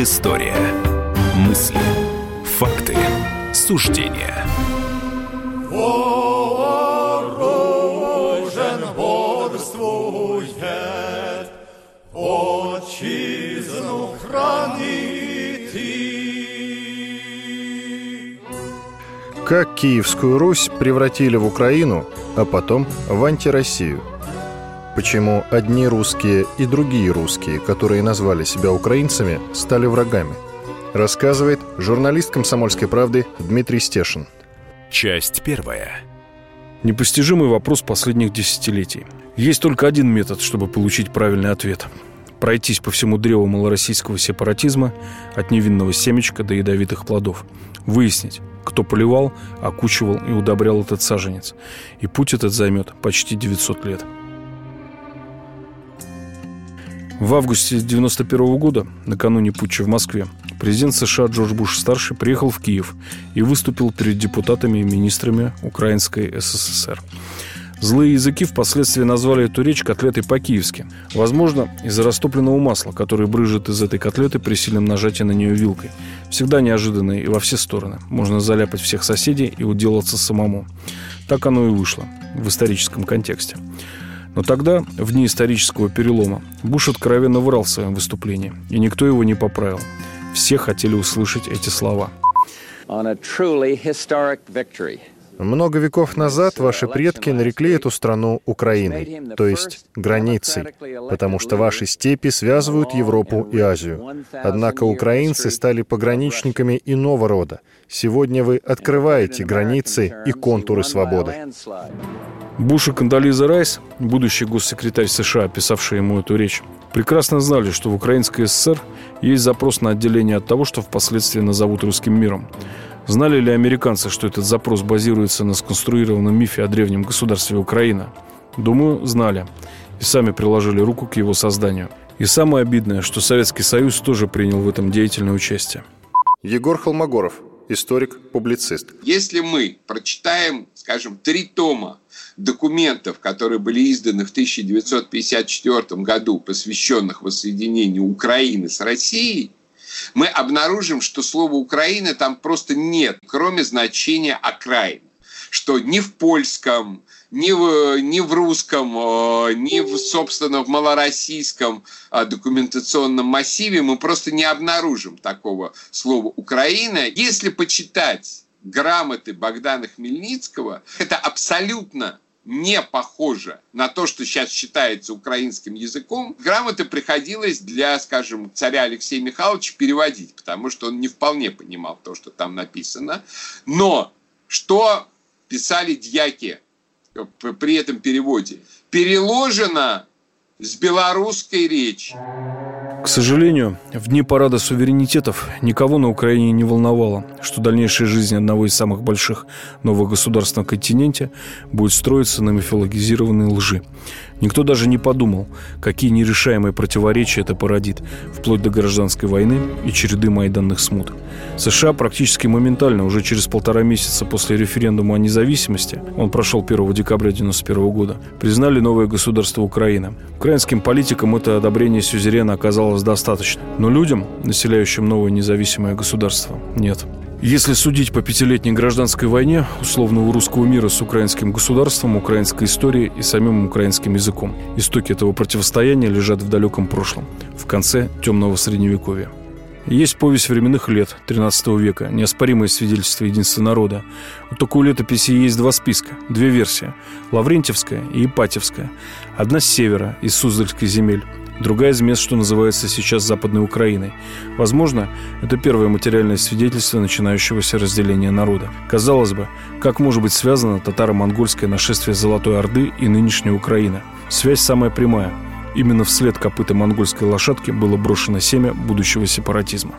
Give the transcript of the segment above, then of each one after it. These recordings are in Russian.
Предыстория. Мысли, факты, суждения. Вооружен бодрствует, отчизну хранит и... Как Киевскую Русь превратили в Украину, а потом в антироссию. Почему одни русские и другие русские, которые назвали себя украинцами, стали врагами? Рассказывает журналист «Комсомольской правды» Дмитрий Стешин. Часть первая. Непостижимый вопрос последних десятилетий. Есть только один метод, чтобы получить правильный ответ. Пройтись по всему древу малороссийского сепаратизма от невинного семечка до ядовитых плодов. Выяснить, кто поливал, окучивал и удобрял этот саженец. И путь этот займет почти 900 лет. В августе 1991 года, накануне путча в Москве, президент США Джордж Буш-старший приехал в Киев и выступил перед депутатами и министрами Украинской СССР. Злые языки впоследствии назвали эту речь котлетой по-киевски. Возможно, из-за растопленного масла, которое брыжет из этой котлеты при сильном нажатии на нее вилкой. Всегда неожиданно и во все стороны. Можно заляпать всех соседей и уделаться самому. Так оно и вышло в историческом контексте. Но тогда, в дни исторического перелома, Буш откровенно врал в своем выступлении, и никто его не поправил. Все хотели услышать эти слова. Много веков назад ваши предки нарекли эту страну Украиной, то есть границей, потому что ваши степи связывают Европу и Азию. Однако украинцы стали пограничниками иного рода. Сегодня вы открываете границы и контуры свободы. Буш и Кондолиза Райс, будущий госсекретарь США, писавший ему эту речь, прекрасно знали, что в Украинской ССР есть запрос на отделение от того, что впоследствии назовут русским миром. Знали ли американцы, что этот запрос базируется на сконструированном мифе о древнем государстве Украина? Думаю, знали. И сами приложили руку к его созданию. И самое обидное, что Советский Союз тоже принял в этом деятельное участие. Егор Холмогоров, историк, публицист. Если мы прочитаем, скажем, три тома документов, которые были изданы в 1954 году, посвященных воссоединению Украины с Россией, мы обнаружим, что слова «Украина» там просто нет, кроме значения «окраин». Что ни в польском, ни в, ни в русском, э, ни в, собственно, в малороссийском э, документационном массиве мы просто не обнаружим такого слова «Украина». Если почитать грамоты Богдана Хмельницкого, это абсолютно не похоже на то, что сейчас считается украинским языком, грамоты приходилось для, скажем, царя Алексея Михайловича переводить, потому что он не вполне понимал то, что там написано. Но что писали дьяки при этом переводе? Переложено с белорусской речи. К сожалению, в дни парада суверенитетов никого на Украине не волновало, что дальнейшая жизнь одного из самых больших новых государств на континенте будет строиться на мифологизированной лжи. Никто даже не подумал, какие нерешаемые противоречия это породит, вплоть до гражданской войны и череды майданных смут. США практически моментально, уже через полтора месяца после референдума о независимости, он прошел 1 декабря 1991 года, признали новое государство Украина. Украинским политикам это одобрение сюзерена оказалось достаточно, но людям, населяющим новое независимое государство, нет. Если судить по пятилетней гражданской войне условного русского мира с украинским государством, украинской историей и самим украинским языком, истоки этого противостояния лежат в далеком прошлом, в конце темного средневековья. Есть повесть временных лет XIII века, неоспоримое свидетельство единства народа. У такой летописи есть два списка, две версии – Лаврентьевская и Ипатьевская. Одна с севера, из Суздальских земель, другая из мест, что называется сейчас Западной Украиной. Возможно, это первое материальное свидетельство начинающегося разделения народа. Казалось бы, как может быть связано татаро-монгольское нашествие Золотой Орды и нынешняя Украина? Связь самая прямая. Именно вслед копыта монгольской лошадки было брошено семя будущего сепаратизма.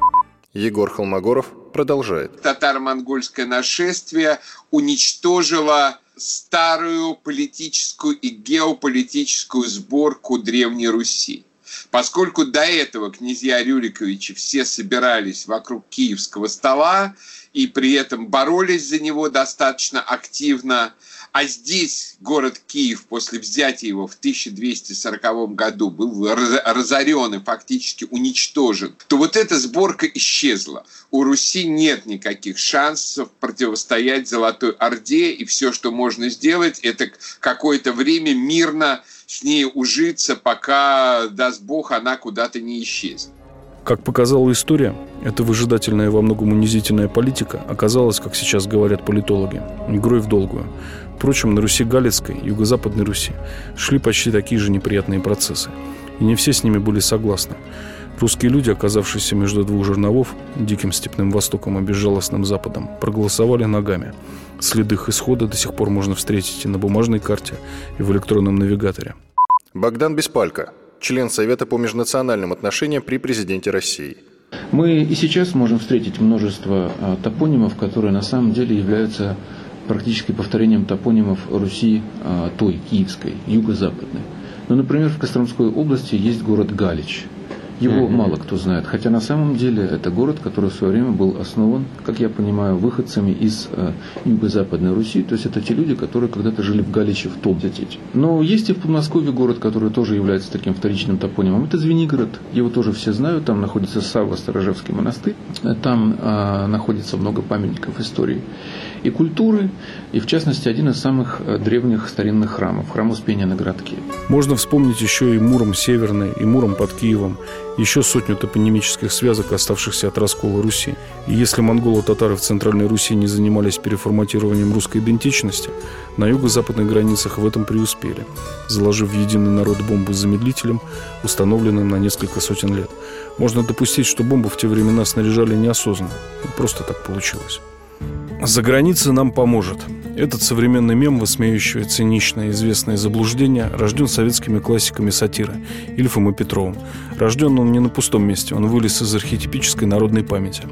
Егор Холмогоров продолжает. Татаро-монгольское нашествие уничтожило старую политическую и геополитическую сборку Древней Руси. Поскольку до этого князья Рюриковичи все собирались вокруг киевского стола и при этом боролись за него достаточно активно, а здесь город Киев после взятия его в 1240 году был разорен и фактически уничтожен, то вот эта сборка исчезла. У Руси нет никаких шансов противостоять Золотой Орде, и все, что можно сделать, это какое-то время мирно с ней ужиться, пока, даст Бог, она куда-то не исчезнет. Как показала история, эта выжидательная и во многом унизительная политика оказалась, как сейчас говорят политологи, игрой в долгую. Впрочем, на Руси Галицкой, Юго-Западной Руси, шли почти такие же неприятные процессы. И не все с ними были согласны. Русские люди, оказавшиеся между двух жерновов, диким степным востоком и безжалостным западом, проголосовали ногами. Следы их исхода до сих пор можно встретить и на бумажной карте, и в электронном навигаторе. Богдан Беспалько, член Совета по межнациональным отношениям при президенте России. Мы и сейчас можем встретить множество а, топонимов, которые на самом деле являются практически повторением топонимов Руси а, той, киевской, юго-западной. Ну, например, в Костромской области есть город Галич – его mm-hmm. мало кто знает. Хотя на самом деле это город, который в свое время был основан, как я понимаю, выходцами из э, Юго-Западной Руси. То есть это те люди, которые когда-то жили в Галиче в том. Но есть и в Подмосковье город, который тоже является таким вторичным топонимом. Это Звенигород. Его тоже все знают. Там находится Савва, Сторожевский монастырь. Там э, находится много памятников истории и культуры, и в частности один из самых э, древних старинных храмов, храм Успения на городке. Можно вспомнить еще и Муром Северный, и Муром под Киевом, еще сотню топонимических связок, оставшихся от раскола Руси. И если монголо-татары в Центральной Руси не занимались переформатированием русской идентичности, на юго-западных границах в этом преуспели, заложив в единый народ бомбу с замедлителем, установленным на несколько сотен лет. Можно допустить, что бомбу в те времена снаряжали неосознанно. Просто так получилось. За границей нам поможет. Этот современный мем, высмеивающий циничное известное заблуждение, рожден советскими классиками сатиры Ильфом и Петровым. Рожден он не на пустом месте, он вылез из архетипической народной памяти.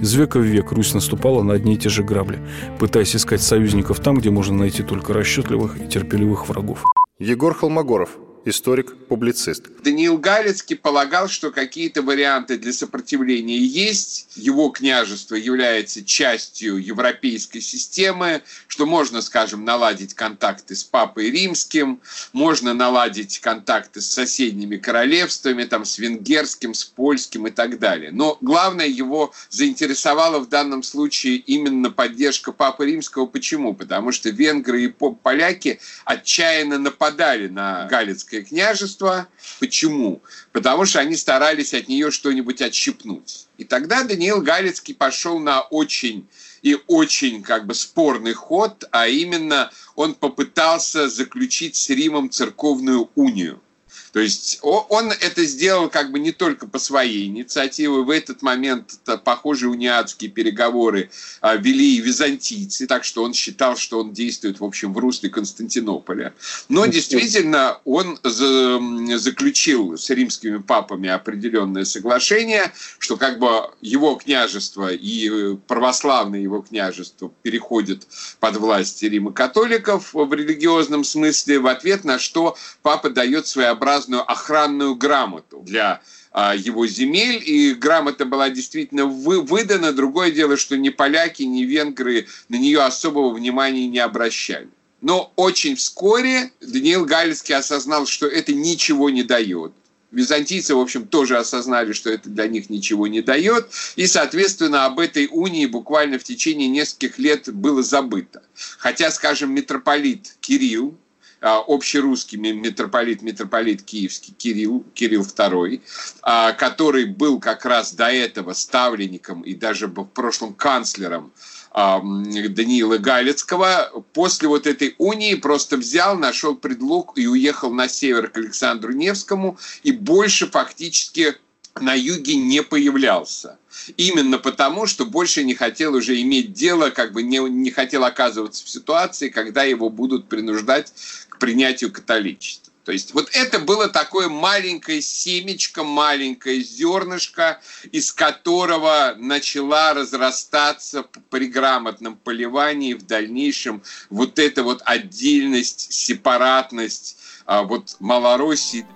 Из века в век Русь наступала на одни и те же грабли, пытаясь искать союзников там, где можно найти только расчетливых и терпеливых врагов. Егор Холмогоров, историк, публицист. Даниил Галицкий полагал, что какие-то варианты для сопротивления есть. Его княжество является частью европейской системы, что можно, скажем, наладить контакты с Папой Римским, можно наладить контакты с соседними королевствами, там, с венгерским, с польским и так далее. Но главное его заинтересовало в данном случае именно поддержка Папы Римского. Почему? Потому что венгры и поляки отчаянно нападали на Галицкое княжество. Почему? Потому что они старались от нее что-нибудь отщипнуть. И тогда Даниил Галицкий пошел на очень и очень как бы спорный ход, а именно он попытался заключить с Римом церковную унию – то есть он это сделал как бы не только по своей инициативе. В этот момент похожие униатские переговоры а, вели и византийцы, так что он считал, что он действует, в общем, в русле Константинополя. Но действительно он заключил с римскими папами определенное соглашение, что как бы его княжество и православное его княжество переходят под власть Рима католиков в религиозном смысле, в ответ на что папа дает своеобразный своеобразную охранную грамоту для а, его земель, и грамота была действительно вы, выдана. Другое дело, что ни поляки, ни венгры на нее особого внимания не обращали. Но очень вскоре Даниил Галицкий осознал, что это ничего не дает. Византийцы, в общем, тоже осознали, что это для них ничего не дает, и, соответственно, об этой унии буквально в течение нескольких лет было забыто. Хотя, скажем, митрополит Кирилл, а, общерусский митрополит, митрополит киевский Кирилл, Кирилл II, а, который был как раз до этого ставленником и даже в прошлом канцлером а, Даниила Галицкого, после вот этой унии просто взял, нашел предлог и уехал на север к Александру Невскому и больше фактически на юге не появлялся. Именно потому, что больше не хотел уже иметь дело, как бы не, не хотел оказываться в ситуации, когда его будут принуждать принятию католичества. То есть вот это было такое маленькое семечко, маленькое зернышко, из которого начала разрастаться при грамотном поливании в дальнейшем вот эта вот отдельность, сепаратность а, вот Малороссии.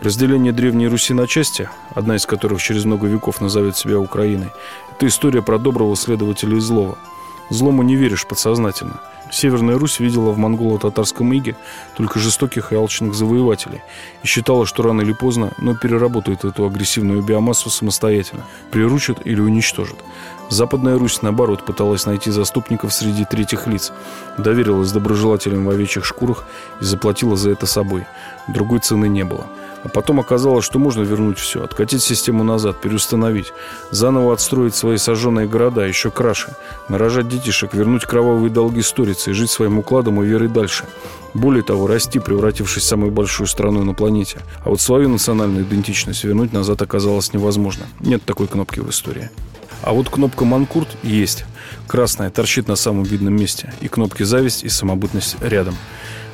Разделение Древней Руси на части, одна из которых через много веков назовет себя Украиной, это история про доброго следователя и злого. Злому не веришь подсознательно – Северная Русь видела в монголо-татарском иге только жестоких и алчных завоевателей и считала, что рано или поздно, но переработает эту агрессивную биомассу самостоятельно, приручит или уничтожит. Западная Русь, наоборот, пыталась найти заступников среди третьих лиц, доверилась доброжелателям в овечьих шкурах и заплатила за это собой. Другой цены не было. А потом оказалось, что можно вернуть все, откатить систему назад, переустановить, заново отстроить свои сожженные города, еще краше, нарожать детишек, вернуть кровавые долги сторицы и жить своим укладом и верой дальше. Более того, расти, превратившись в самую большую страну на планете. А вот свою национальную идентичность вернуть назад оказалось невозможно. Нет такой кнопки в истории. А вот кнопка «Манкурт» есть. Красная, торчит на самом видном месте. И кнопки «Зависть» и «Самобытность» рядом.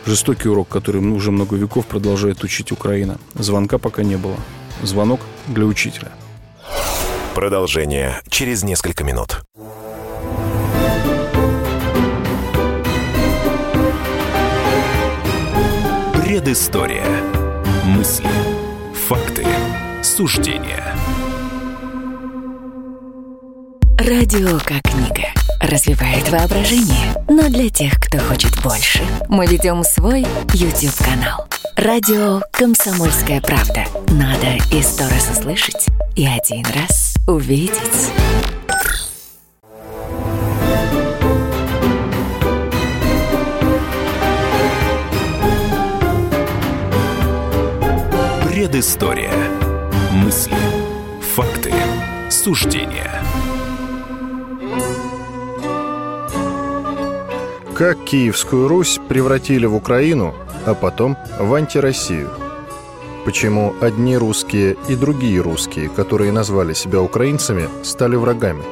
Жестокий урок, который уже много веков продолжает учить Украина. Звонка пока не было. Звонок для учителя. Продолжение через несколько минут. Предыстория. Мысли. Факты. Суждения. Радио как книга. Развивает воображение. Но для тех, кто хочет больше, мы ведем свой YouTube-канал. Радио «Комсомольская правда». Надо и сто раз услышать, и один раз увидеть. Предыстория. Мысли. Факты. Суждения. Как Киевскую Русь превратили в Украину, а потом в антироссию? Почему одни русские и другие русские, которые назвали себя украинцами, стали врагами?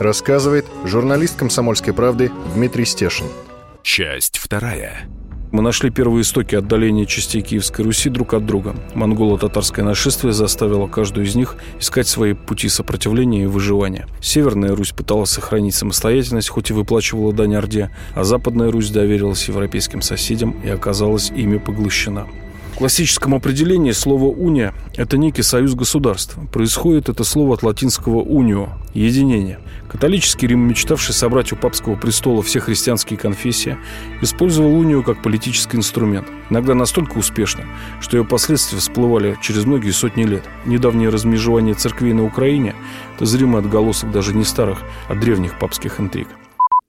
Рассказывает журналист «Комсомольской правды» Дмитрий Стешин. Часть вторая. Мы нашли первые истоки отдаления частей Киевской Руси друг от друга. Монголо-татарское нашествие заставило каждую из них искать свои пути сопротивления и выживания. Северная Русь пыталась сохранить самостоятельность, хоть и выплачивала дань Орде, а Западная Русь доверилась европейским соседям и оказалась ими поглощена. В классическом определении слово «уния» – это некий союз государств. Происходит это слово от латинского «унио» – «единение». Католический Рим, мечтавший собрать у папского престола все христианские конфессии, использовал унию как политический инструмент. Иногда настолько успешно, что ее последствия всплывали через многие сотни лет. Недавнее размежевание церквей на Украине – это зримый отголосок даже не старых, а древних папских интриг.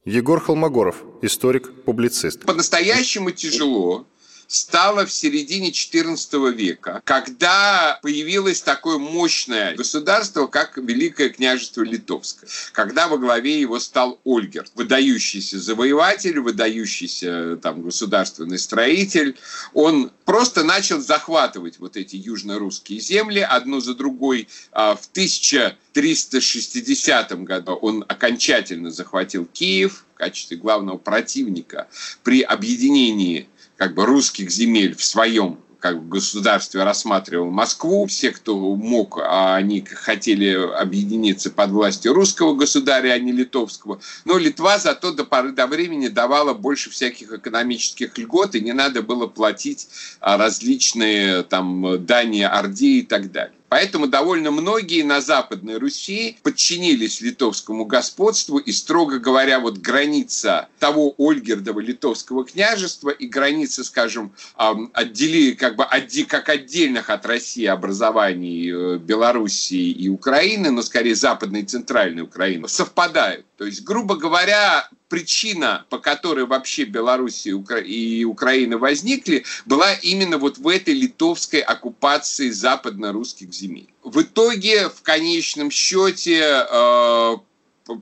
Егор Холмогоров, историк, публицист. По-настоящему тяжело стало в середине XIV века, когда появилось такое мощное государство, как Великое княжество Литовское, когда во главе его стал Ольгер, выдающийся завоеватель, выдающийся там государственный строитель. Он просто начал захватывать вот эти южно-русские земли одну за другой. А в 1360 году он окончательно захватил Киев в качестве главного противника при объединении как бы русских земель в своем как бы государстве рассматривал Москву. Все, кто мог, а они хотели объединиться под властью русского государя, а не литовского. Но Литва зато до поры до времени давала больше всяких экономических льгот, и не надо было платить а, различные там дани Орде и так далее. Поэтому довольно многие на Западной Руси подчинились литовскому господству, и, строго говоря, вот граница того Ольгердова литовского княжества и граница, скажем, отдели, как бы отди, как отдельных от России образований э, Белоруссии и Украины, но скорее Западной и Центральной Украины, совпадают. То есть, грубо говоря, причина, по которой вообще Беларусь и Украина возникли, была именно вот в этой литовской оккупации западно-русских земель. В итоге, в конечном счете, э,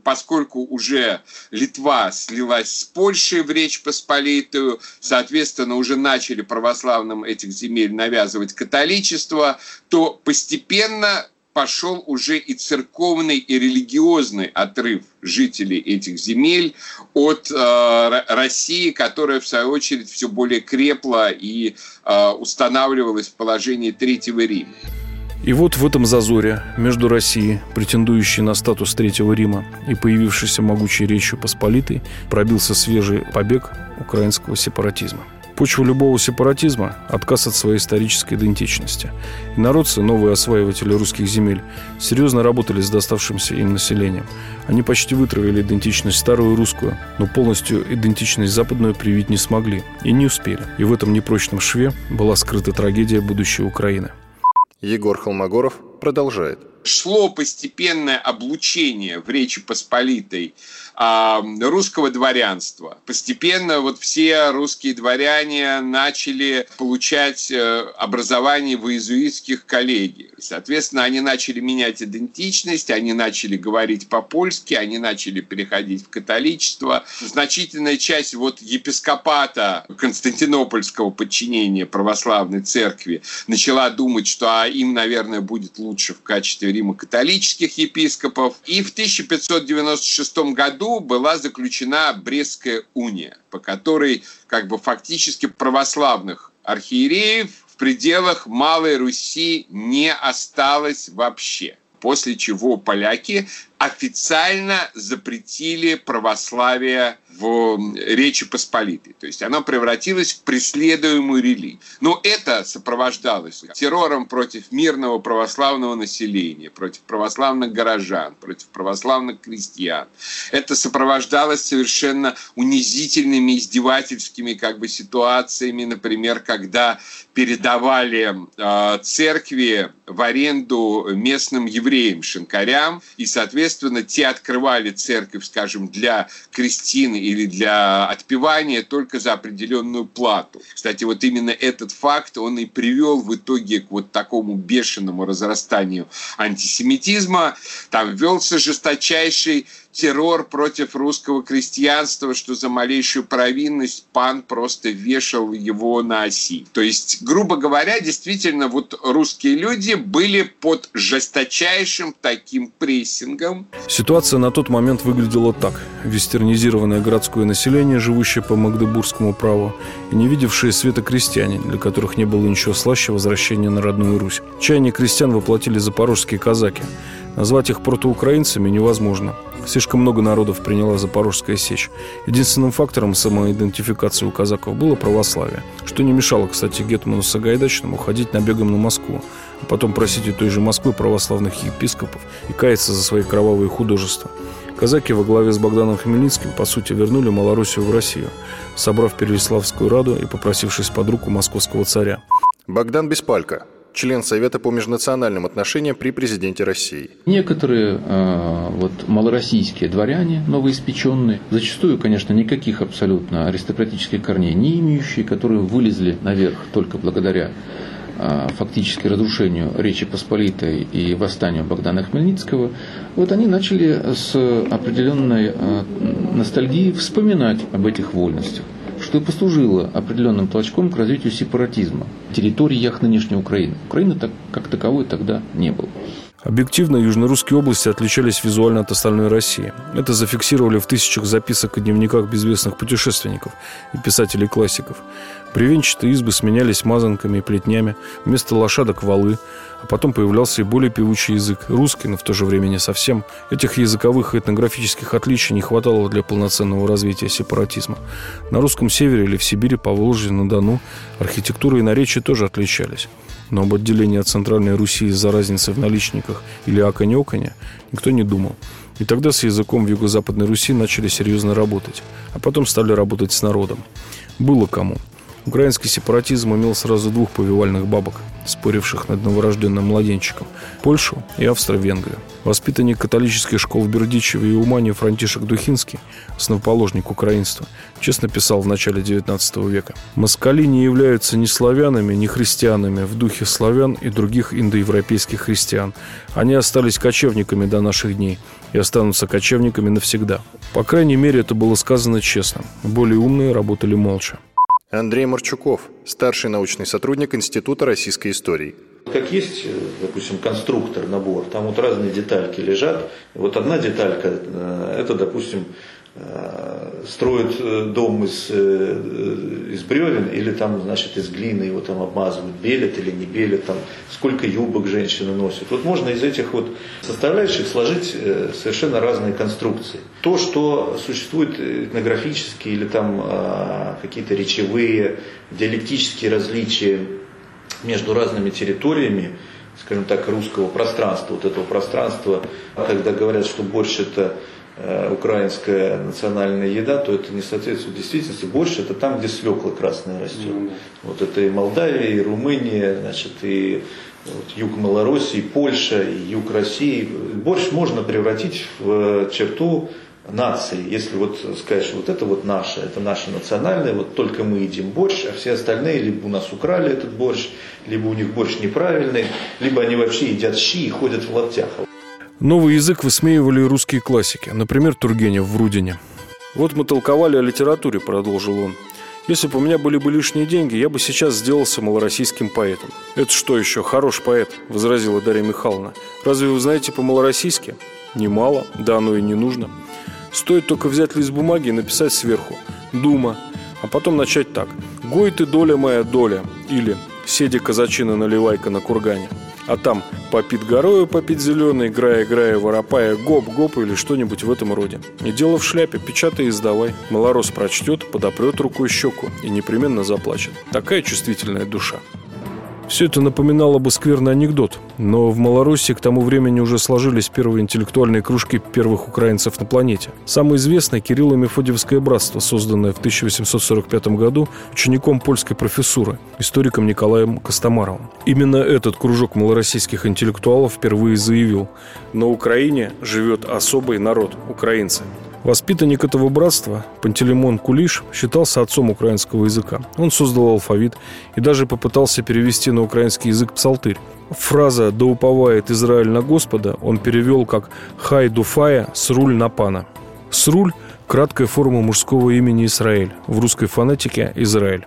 поскольку уже Литва слилась с Польшей в Речь Посполитую, соответственно, уже начали православным этих земель навязывать католичество, то постепенно пошел уже и церковный, и религиозный отрыв жителей этих земель от э, России, которая, в свою очередь, все более крепла и э, устанавливалась в положении Третьего Рима. И вот в этом зазоре между Россией, претендующей на статус Третьего Рима, и появившейся могучей Речью Посполитой, пробился свежий побег украинского сепаратизма – Почва любого сепаратизма – отказ от своей исторической идентичности. И народцы, новые осваиватели русских земель, серьезно работали с доставшимся им населением. Они почти вытравили идентичность старую русскую, но полностью идентичность западную привить не смогли и не успели. И в этом непрочном шве была скрыта трагедия будущей Украины. Егор Холмогоров продолжает. Шло постепенное облучение в Речи Посполитой русского дворянства. Постепенно вот все русские дворяне начали получать э, образование в иезуитских коллегиях. Соответственно, они начали менять идентичность, они начали говорить по-польски, они начали переходить в католичество. Значительная часть вот епископата Константинопольского подчинения православной церкви начала думать, что а, им, наверное, будет лучше в качестве римо-католических епископов. И в 1596 году была заключена Брестская уния, по которой как бы фактически православных архиереев в пределах Малой Руси не осталось вообще. После чего поляки официально запретили православие в Речи Посполитой. То есть она превратилась в преследуемую религию. Но это сопровождалось террором против мирного православного населения, против православных горожан, против православных крестьян. Это сопровождалось совершенно унизительными, издевательскими как бы ситуациями, например, когда передавали э, церкви в аренду местным евреям, шинкарям, и, соответственно, те открывали церковь, скажем, для крестин или для отпевания только за определенную плату. Кстати, вот именно этот факт, он и привел в итоге к вот такому бешеному разрастанию антисемитизма. Там велся жесточайший террор против русского крестьянства, что за малейшую провинность пан просто вешал его на оси. То есть, грубо говоря, действительно, вот русские люди были под жесточайшим таким прессингом. Ситуация на тот момент выглядела так. Вестернизированное городское население, живущее по магдебургскому праву, и не видевшие света крестьяне, для которых не было ничего слаще возвращения на родную Русь. Чаяние крестьян воплотили запорожские казаки. Назвать их протоукраинцами невозможно. Слишком много народов приняла Запорожская сечь. Единственным фактором самоидентификации у казаков было православие, что не мешало, кстати, Гетману Сагайдачному ходить набегом на Москву, а потом просить у той же Москвы православных епископов и каяться за свои кровавые художества. Казаки во главе с Богданом Хмельницким, по сути, вернули Малороссию в Россию, собрав Переяславскую раду и попросившись под руку московского царя. Богдан Беспалько, член Совета по межнациональным отношениям при президенте России. Некоторые э, вот, малороссийские дворяне, новоиспеченные, зачастую, конечно, никаких абсолютно аристократических корней не имеющие, которые вылезли наверх только благодаря э, фактически разрушению Речи Посполитой и восстанию Богдана Хмельницкого, вот они начали с определенной э, ностальгией вспоминать об этих вольностях что и послужило определенным толчком к развитию сепаратизма в территориях нынешней Украины. Украины так, как таковой тогда не было. Объективно, южно-русские области отличались визуально от остальной России. Это зафиксировали в тысячах записок и дневниках безвестных путешественников и писателей-классиков. Бревенчатые избы сменялись мазанками и плетнями, вместо лошадок – валы, а потом появлялся и более певучий язык, русский, но в то же время не совсем. Этих языковых и этнографических отличий не хватало для полноценного развития сепаратизма. На русском севере или в Сибири, по Волжье, на Дону архитектура и наречия тоже отличались но об отделении от Центральной Руси из-за разницы в наличниках или аконе-оконе никто не думал. И тогда с языком в Юго-Западной Руси начали серьезно работать, а потом стали работать с народом. Было кому. Украинский сепаратизм имел сразу двух повивальных бабок, споривших над новорожденным младенчиком – Польшу и Австро-Венгрию. Воспитанник католических школ в Бердичеве и Умане Франтишек Духинский, основоположник украинства, честно писал в начале XIX века. «Москали не являются ни славянами, ни христианами в духе славян и других индоевропейских христиан. Они остались кочевниками до наших дней и останутся кочевниками навсегда. По крайней мере, это было сказано честно. Более умные работали молча. Андрей Марчуков, старший научный сотрудник Института российской истории. Как есть, допустим, конструктор, набор, там вот разные детальки лежат. Вот одна деталька, э, это, допустим, Э, строят э, дом из, э, из бревен или там, значит, из глины его там обмазывают, белят или не белят, там, сколько юбок женщины носят. Вот можно из этих вот составляющих сложить совершенно разные конструкции. То, что существует этнографические или там какие-то речевые, диалектические различия между разными территориями, скажем так, русского пространства, вот этого пространства, когда говорят, что борщ это Э, украинская национальная еда, то это не соответствует действительности. Больше это там, где свекла красная растет. Mm-hmm. Вот это и Молдавия, и Румыния, значит, и вот, юг Малороссии, и Польша, и юг России. Борщ можно превратить в черту нации, если вот что вот это вот наше, это наше национальное, вот только мы едим борщ, а все остальные либо у нас украли этот борщ, либо у них борщ неправильный, либо они вообще едят щи и ходят в лаптях. Новый язык высмеивали русские классики, например, Тургенев в «Рудине». «Вот мы толковали о литературе», — продолжил он. «Если бы у меня были бы лишние деньги, я бы сейчас сделался малороссийским поэтом». «Это что еще? Хорош поэт», — возразила Дарья Михайловна. «Разве вы знаете по-малороссийски?» «Немало. Да оно и не нужно. Стоит только взять лист бумаги и написать сверху «Дума», а потом начать так «Гой ты, доля моя, доля» или «Седи казачина наливайка на кургане». А там «Попит горою, попит зеленый, играя, играя, воропая, гоп-гоп» или что-нибудь в этом роде. И дело в шляпе, печатай и сдавай. Малорос прочтет, подопрет рукой щеку и непременно заплачет. Такая чувствительная душа. Все это напоминало бы скверный анекдот, но в Малороссии к тому времени уже сложились первые интеллектуальные кружки первых украинцев на планете. Самое известное – Кирилло-Мефодиевское братство, созданное в 1845 году учеником польской профессуры, историком Николаем Костомаровым. Именно этот кружок малороссийских интеллектуалов впервые заявил – на Украине живет особый народ – украинцы. Воспитанник этого братства, Пантелеймон Кулиш, считался отцом украинского языка. Он создал алфавит и даже попытался перевести на украинский язык псалтырь. Фраза «Да уповает Израиль на Господа» он перевел как «Хай дуфая, сруль на пана». Сруль – краткая форма мужского имени Израиль, в русской фонетике – Израиль.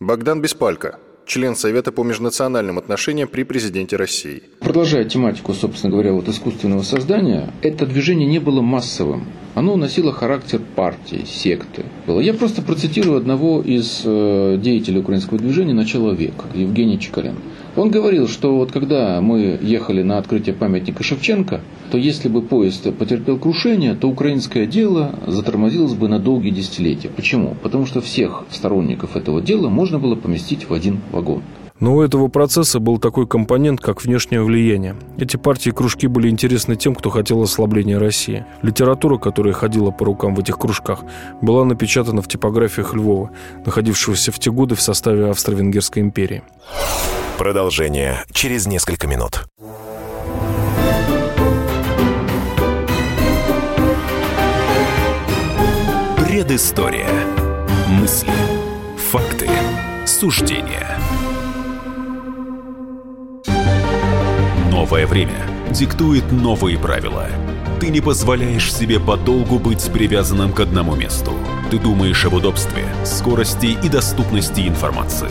Богдан Беспалько, член Совета по межнациональным отношениям при президенте России. Продолжая тематику, собственно говоря, вот искусственного создания, это движение не было массовым. Оно носило характер партии, секты. Я просто процитирую одного из э, деятелей украинского движения начала века, Евгения Чекален. Он говорил, что вот когда мы ехали на открытие памятника Шевченко, то если бы поезд потерпел крушение, то украинское дело затормозилось бы на долгие десятилетия. Почему? Потому что всех сторонников этого дела можно было поместить в один вагон. Но у этого процесса был такой компонент, как внешнее влияние. Эти партии и кружки были интересны тем, кто хотел ослабления России. Литература, которая ходила по рукам в этих кружках, была напечатана в типографиях Львова, находившегося в те годы в составе Австро-Венгерской империи. Продолжение через несколько минут. Предыстория. Мысли. Факты. Суждения. Новое время диктует новые правила. Ты не позволяешь себе подолгу быть привязанным к одному месту. Ты думаешь об удобстве, скорости и доступности информации.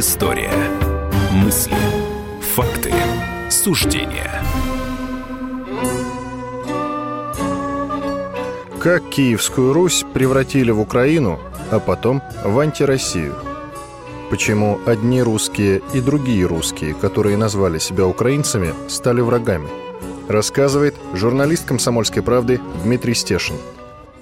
Предыстория. Мысли. Факты. Суждения. Как Киевскую Русь превратили в Украину, а потом в антироссию. Почему одни русские и другие русские, которые назвали себя украинцами, стали врагами? Рассказывает журналист «Комсомольской правды» Дмитрий Стешин.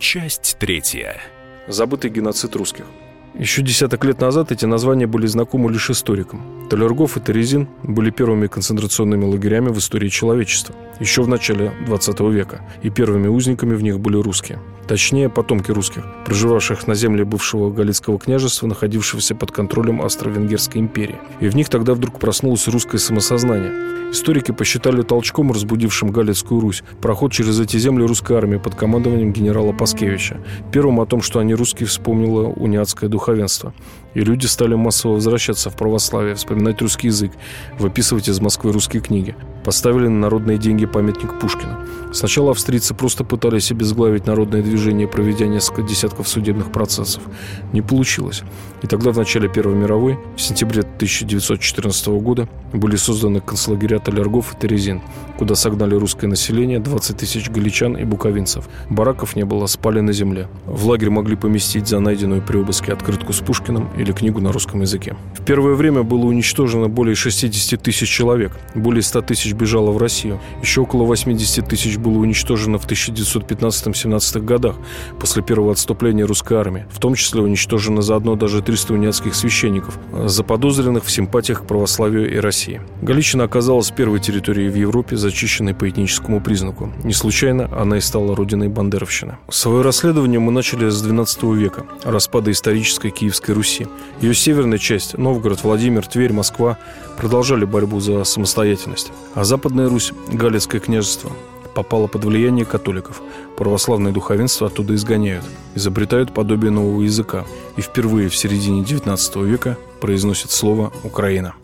Часть третья. Забытый геноцид русских. Еще десяток лет назад эти названия были знакомы лишь историкам. Талергов и Терезин были первыми концентрационными лагерями в истории человечества, еще в начале 20 века, и первыми узниками в них были русские. Точнее, потомки русских, проживавших на земле бывшего Галицкого княжества, находившегося под контролем Австро-Венгерской империи. И в них тогда вдруг проснулось русское самосознание. Историки посчитали толчком, разбудившим Галицкую Русь, проход через эти земли русской армии под командованием генерала Паскевича. Первым о том, что они русские, вспомнило униатское духовенство. И люди стали массово возвращаться в православие, вспоминать русский язык, выписывать из Москвы русские книги. Поставили на народные деньги памятник Пушкина. Сначала австрийцы просто пытались обезглавить народное движение, проведя несколько десятков судебных процессов. Не получилось. И тогда в начале Первой мировой, в сентябре 1914 года, были созданы концлагеря Толергов и Терезин, куда согнали русское население, 20 тысяч галичан и буковинцев. Бараков не было, спали на земле. В лагерь могли поместить за найденную при обыске открытку с Пушкиным или книгу на русском языке. В первое время было уничтожено более 60 тысяч человек, более 100 тысяч бежало в Россию, еще около 80 тысяч было уничтожено в 1915-17 годах после первого отступления русской армии. В том числе уничтожено заодно даже 300 униатских священников, заподозренных в симпатиях к православию и России. Галичина оказалась первой территорией в Европе, зачищенной по этническому признаку. Не случайно она и стала родиной бандеровщины. Свое расследование мы начали с XII века, распада исторической Киевской Руси. Ее северная часть, Новгород, Владимир, Тверь, Москва, продолжали борьбу за самостоятельность. А Западная Русь, Галицкое княжество, попала под влияние католиков. Православное духовенство оттуда изгоняют, изобретают подобие нового языка и впервые в середине XIX века произносят слово «Украина».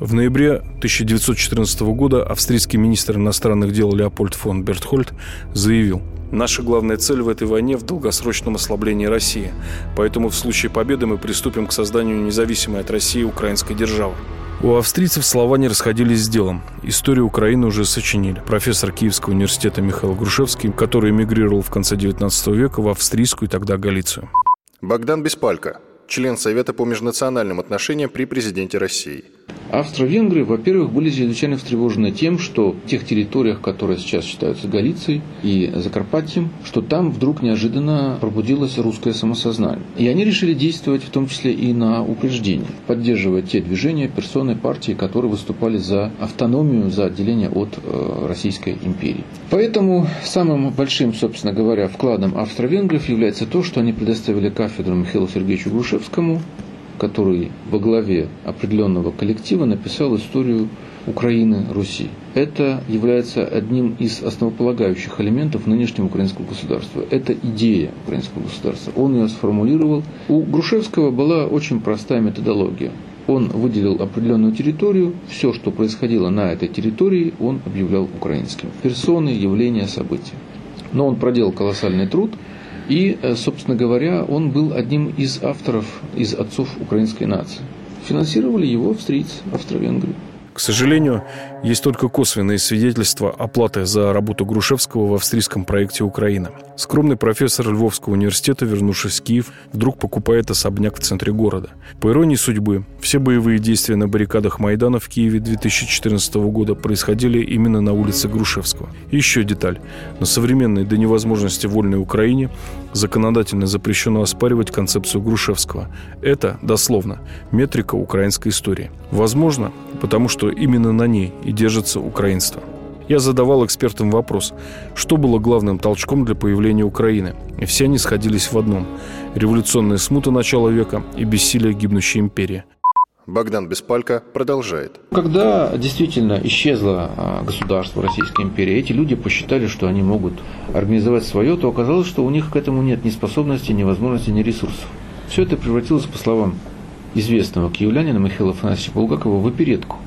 В ноябре 1914 года австрийский министр иностранных дел Леопольд фон Бертхольд заявил, Наша главная цель в этой войне в долгосрочном ослаблении России. Поэтому в случае победы мы приступим к созданию независимой от России украинской державы. У австрийцев слова не расходились с делом. Историю Украины уже сочинили. Профессор Киевского университета Михаил Грушевский, который эмигрировал в конце 19 века в австрийскую тогда Галицию. Богдан Беспалько, член Совета по межнациональным отношениям при президенте России. Австро-венгры, во-первых, были чрезвычайно встревожены тем, что в тех территориях, которые сейчас считаются Галицией и Закарпатьем, что там вдруг неожиданно пробудилось русское самосознание. И они решили действовать в том числе и на упреждение, поддерживая те движения, персоны, партии, которые выступали за автономию, за отделение от э, Российской империи. Поэтому самым большим, собственно говоря, вкладом австро-венгров является то, что они предоставили кафедру Михаилу Сергеевичу Грушевскому, который во главе определенного коллектива написал историю Украины, Руси. Это является одним из основополагающих элементов нынешнего украинского государства. Это идея украинского государства. Он ее сформулировал. У Грушевского была очень простая методология. Он выделил определенную территорию, все, что происходило на этой территории, он объявлял украинским. Персоны, явления, события. Но он проделал колоссальный труд – и, э, собственно говоря, он был одним из авторов, из отцов украинской нации. Финансировали его австрийцы, австро-венгры. К сожалению, есть только косвенные свидетельства оплаты за работу Грушевского в австрийском проекте «Украина». Скромный профессор Львовского университета, вернувшись в Киев, вдруг покупает особняк в центре города. По иронии судьбы, все боевые действия на баррикадах Майдана в Киеве 2014 года происходили именно на улице Грушевского. Еще деталь. На современной до невозможности вольной Украине законодательно запрещено оспаривать концепцию Грушевского. Это, дословно, метрика украинской истории. Возможно, потому что именно на ней и держится украинство. Я задавал экспертам вопрос, что было главным толчком для появления Украины. И все они сходились в одном – революционная смута начала века и бессилие гибнущей империи. Богдан Беспалько продолжает. Когда действительно исчезло а, государство Российской империи, эти люди посчитали, что они могут организовать свое, то оказалось, что у них к этому нет ни способности, ни возможности, ни ресурсов. Все это превратилось, по словам известного киевлянина Михаила Афанасьевича Булгакова, в оперетку –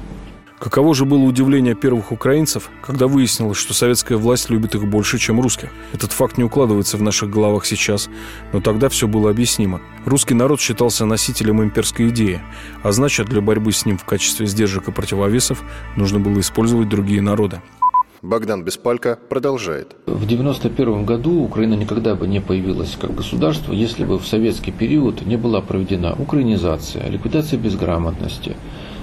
Каково же было удивление первых украинцев, когда выяснилось, что советская власть любит их больше, чем русских. Этот факт не укладывается в наших головах сейчас, но тогда все было объяснимо. Русский народ считался носителем имперской идеи, а значит, для борьбы с ним в качестве сдержек и противовесов нужно было использовать другие народы. Богдан Беспалько продолжает. В 1991 году Украина никогда бы не появилась как государство, если бы в советский период не была проведена украинизация, ликвидация безграмотности,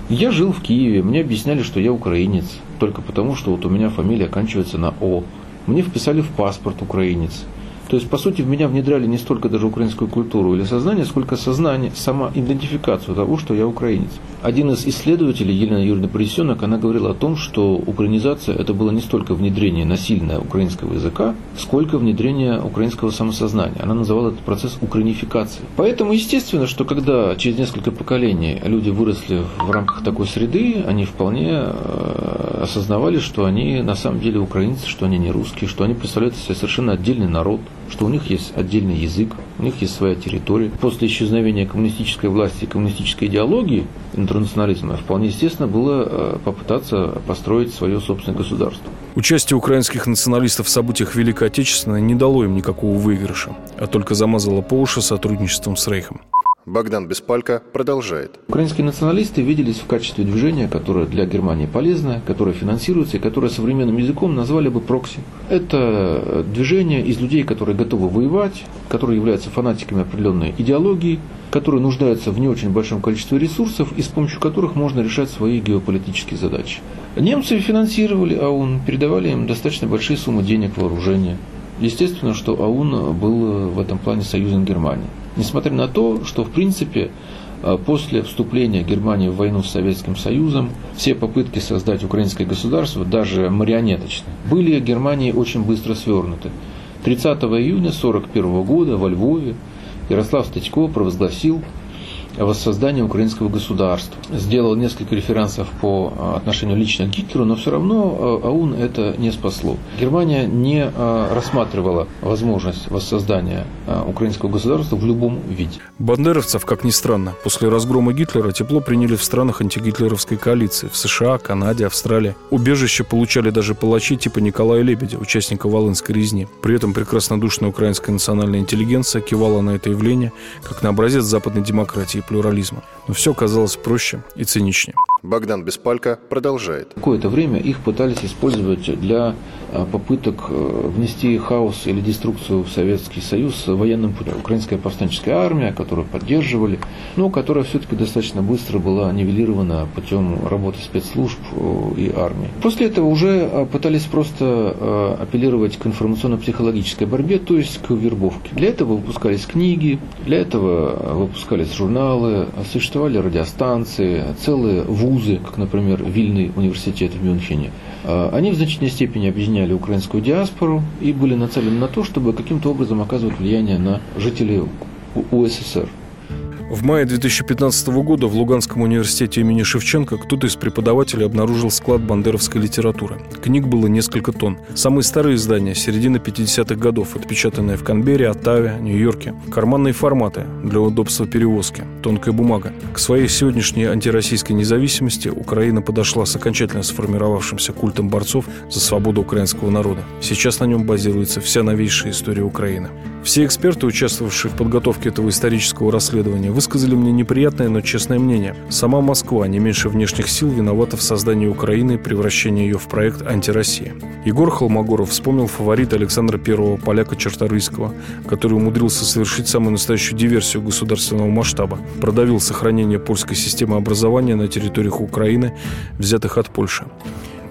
я жил в Киеве, мне объясняли, что я украинец, только потому, что вот у меня фамилия оканчивается на О. Мне вписали в паспорт украинец. То есть, по сути, в меня внедряли не столько даже украинскую культуру или сознание, сколько сознание, сама идентификацию того, что я украинец. Один из исследователей, Елена Юрьевна Поресенок, она говорила о том, что украинизация – это было не столько внедрение насильное украинского языка, сколько внедрение украинского самосознания. Она называла этот процесс украинификацией. Поэтому, естественно, что когда через несколько поколений люди выросли в рамках такой среды, они вполне э, осознавали, что они на самом деле украинцы, что они не русские, что они представляют себе совершенно отдельный народ, что у них есть отдельный язык, у них есть своя территория. После исчезновения коммунистической власти и коммунистической идеологии интернационализма вполне естественно было э, попытаться построить свое собственное государство. Участие украинских националистов в событиях Великой Отечественной не дало им никакого выигрыша, а только замазало по уши сотрудничеством с Рейхом. Богдан Беспалько продолжает. Украинские националисты виделись в качестве движения, которое для Германии полезно, которое финансируется и которое современным языком назвали бы прокси. Это движение из людей, которые готовы воевать, которые являются фанатиками определенной идеологии, которые нуждаются в не очень большом количестве ресурсов и с помощью которых можно решать свои геополитические задачи. Немцы финансировали АУН, передавали им достаточно большие суммы денег, вооружения. Естественно, что АУН был в этом плане союзом Германии. Несмотря на то, что в принципе э, после вступления Германии в войну с Советским Союзом все попытки создать украинское государство, даже марионеточные, были Германии очень быстро свернуты. 30 июня 1941 года во Львове Ярослав Статько провозгласил воссоздания украинского государства. Сделал несколько референсов по а, отношению лично к Гитлеру, но все равно а, АУН это не спасло. Германия не а, рассматривала возможность воссоздания украинского государства в любом виде. Бандеровцев, как ни странно, после разгрома Гитлера тепло приняли в странах антигитлеровской коалиции в США, Канаде, Австралии. Убежище получали даже палачи типа Николая Лебедя, участника Волынской резни. При этом прекраснодушная украинская национальная интеллигенция кивала на это явление как на образец западной демократии плюрализма. Но все казалось проще и циничнее. Богдан Беспалько продолжает. Какое-то время их пытались использовать для а, попыток э, внести хаос или деструкцию в Советский Союз военным путем. Украинская повстанческая армия, которую поддерживали, но которая все-таки достаточно быстро была нивелирована путем работы спецслужб э, и армии. После этого уже а, пытались просто э, апеллировать к информационно-психологической борьбе, то есть к вербовке. Для этого выпускались книги, для этого выпускались журналы, существовали радиостанции, целые вузы, как, например, Вильный университет в Мюнхене. А, они в значительной степени объединяли украинскую диаспору и были нацелены на то, чтобы каким-то образом оказывать влияние на жителей УССР. В мае 2015 года в Луганском университете имени Шевченко кто-то из преподавателей обнаружил склад бандеровской литературы. Книг было несколько тонн. Самые старые издания, середины 50-х годов, отпечатанные в Канберре, Оттаве, Нью-Йорке. Карманные форматы для удобства перевозки. Тонкая бумага. К своей сегодняшней антироссийской независимости Украина подошла с окончательно сформировавшимся культом борцов за свободу украинского народа. Сейчас на нем базируется вся новейшая история Украины. Все эксперты, участвовавшие в подготовке этого исторического расследования, высказали мне неприятное, но честное мнение. Сама Москва не меньше внешних сил виновата в создании Украины и превращении ее в проект антироссия. Егор Холмогоров вспомнил фаворита Александра I, поляка Черторийского, который умудрился совершить самую настоящую диверсию государственного масштаба, продавил сохранение польской системы образования на территориях Украины, взятых от Польши.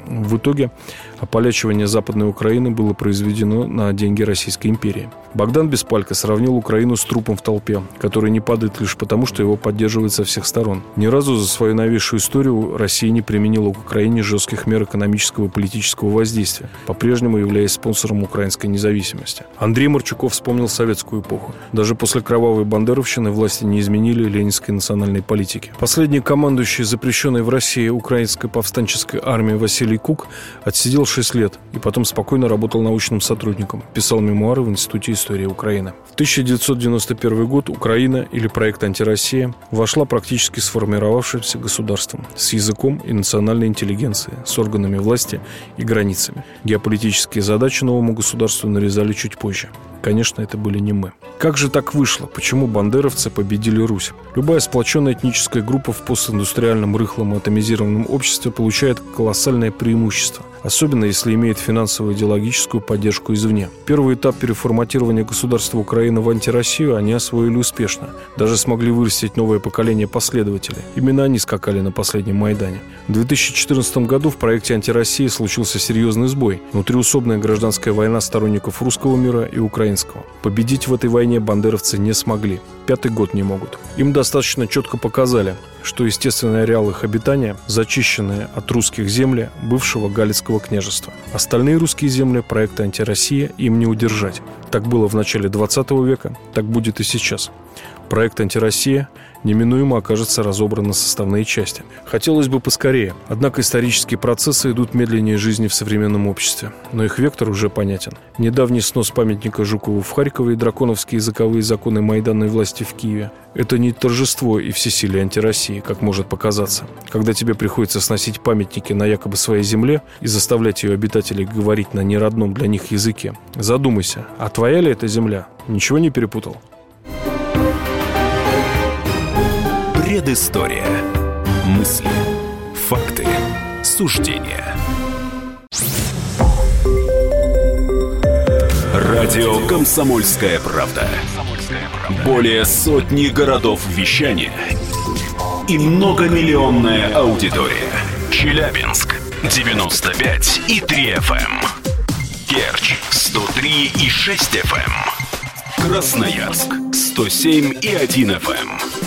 В итоге Ополячивание Западной Украины было произведено на деньги Российской империи. Богдан Беспалько сравнил Украину с трупом в толпе, который не падает лишь потому, что его поддерживают со всех сторон. Ни разу за свою новейшую историю Россия не применила к Украине жестких мер экономического и политического воздействия, по-прежнему являясь спонсором украинской независимости. Андрей Марчуков вспомнил советскую эпоху. Даже после кровавой бандеровщины власти не изменили ленинской национальной политики. Последний командующий запрещенной в России украинской повстанческой армии Василий Кук отсидел 6 лет и потом спокойно работал научным сотрудником, писал мемуары в Институте истории Украины. В 1991 год Украина, или проект «Антироссия», вошла практически сформировавшимся государством, с языком и национальной интеллигенцией, с органами власти и границами. Геополитические задачи новому государству нарезали чуть позже. Конечно, это были не мы. Как же так вышло? Почему бандеровцы победили Русь? Любая сплоченная этническая группа в постиндустриальном рыхлом атомизированном обществе получает колоссальное преимущество – особенно если имеет финансовую идеологическую поддержку извне. Первый этап переформатирования государства Украины в антироссию они освоили успешно. Даже смогли вырастить новое поколение последователей. Именно они скакали на последнем Майдане. В 2014 году в проекте антироссии случился серьезный сбой. Внутриусобная гражданская война сторонников русского мира и украинского. Победить в этой войне бандеровцы не смогли. Пятый год не могут. Им достаточно четко показали, что естественный ареал их обитания – зачищенные от русских земли бывшего Галицкого княжества. Остальные русские земли проекта «Антироссия» им не удержать. Так было в начале 20 века, так будет и сейчас. Проект «Антироссия» неминуемо окажется разобран на составные части. Хотелось бы поскорее, однако исторические процессы идут медленнее жизни в современном обществе. Но их вектор уже понятен. Недавний снос памятника Жукову в Харькове и драконовские языковые законы майданной власти в Киеве – это не торжество и всесилие антироссии, как может показаться. Когда тебе приходится сносить памятники на якобы своей земле и заставлять ее обитателей говорить на неродном для них языке, задумайся, а твоя ли эта земля? Ничего не перепутал? Предыстория. Мысли. Факты. Суждения. Радио «Комсомольская правда». Более сотни городов вещания и многомиллионная аудитория. Челябинск 95 и 3 FM. Керчь 103 и 6 FM. Красноярск 107 и 1 FM.